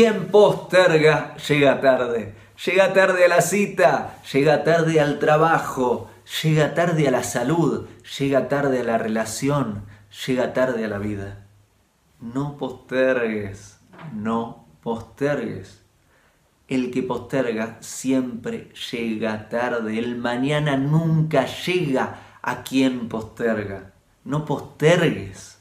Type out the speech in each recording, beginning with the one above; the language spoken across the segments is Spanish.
quien posterga llega tarde. Llega tarde a la cita, llega tarde al trabajo, llega tarde a la salud, llega tarde a la relación, llega tarde a la vida. No postergues, no postergues. El que posterga siempre llega tarde. El mañana nunca llega a quien posterga. No postergues.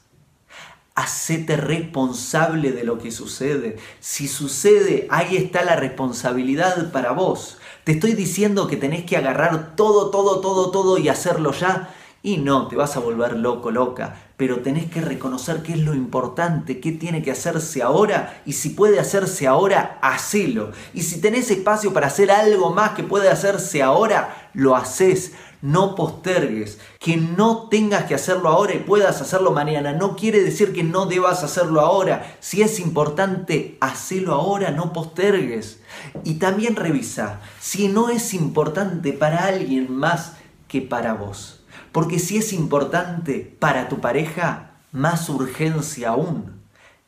Hacete responsable de lo que sucede. Si sucede, ahí está la responsabilidad para vos. Te estoy diciendo que tenés que agarrar todo, todo, todo, todo y hacerlo ya. Y no, te vas a volver loco, loca, pero tenés que reconocer qué es lo importante, qué tiene que hacerse ahora y si puede hacerse ahora, hacelo. Y si tenés espacio para hacer algo más que puede hacerse ahora, lo haces. No postergues. Que no tengas que hacerlo ahora y puedas hacerlo mañana no quiere decir que no debas hacerlo ahora. Si es importante, hacelo ahora, no postergues. Y también revisa si no es importante para alguien más que para vos. Porque si es importante para tu pareja, más urgencia aún.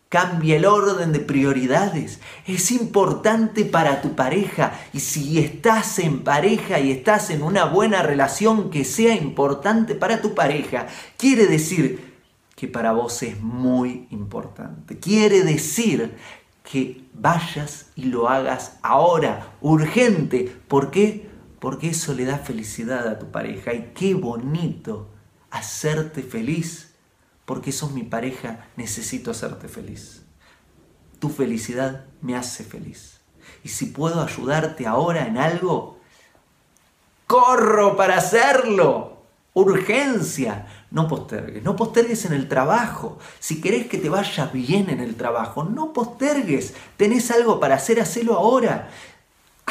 Cambia el orden de prioridades. Es importante para tu pareja. Y si estás en pareja y estás en una buena relación que sea importante para tu pareja, quiere decir que para vos es muy importante. Quiere decir que vayas y lo hagas ahora, urgente. ¿Por qué? Porque eso le da felicidad a tu pareja. Y qué bonito hacerte feliz, porque sos mi pareja, necesito hacerte feliz. Tu felicidad me hace feliz. Y si puedo ayudarte ahora en algo, corro para hacerlo. Urgencia. No postergues. No postergues en el trabajo. Si querés que te vaya bien en el trabajo, no postergues. Tenés algo para hacer, hacelo ahora.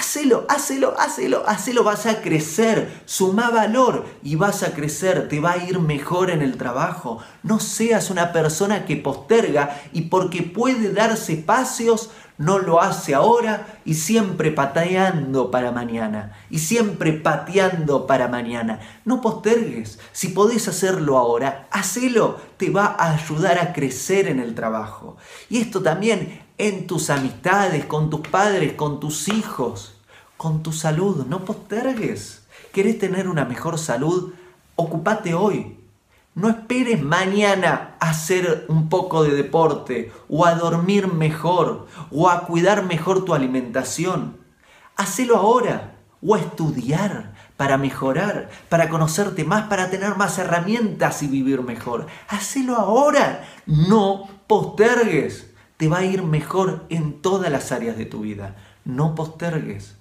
Hacelo, hacelo, hacelo, hacelo, vas a crecer, suma valor y vas a crecer, te va a ir mejor en el trabajo. No seas una persona que posterga y porque puede darse espacios, no lo hace ahora y siempre pateando para mañana. Y siempre pateando para mañana. No postergues. Si podés hacerlo ahora, hacelo. Te va a ayudar a crecer en el trabajo. Y esto también en tus amistades, con tus padres, con tus hijos, con tu salud. No postergues. ¿Querés tener una mejor salud? Ocupate hoy. No esperes mañana a hacer un poco de deporte o a dormir mejor o a cuidar mejor tu alimentación. Hacelo ahora o a estudiar para mejorar, para conocerte más, para tener más herramientas y vivir mejor. Hacelo ahora, no postergues te va a ir mejor en todas las áreas de tu vida. No postergues.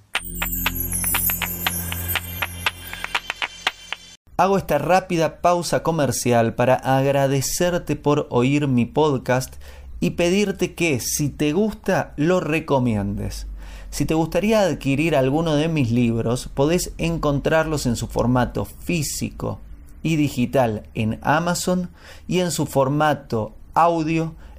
Hago esta rápida pausa comercial para agradecerte por oír mi podcast y pedirte que si te gusta lo recomiendes. Si te gustaría adquirir alguno de mis libros, podés encontrarlos en su formato físico y digital en Amazon y en su formato audio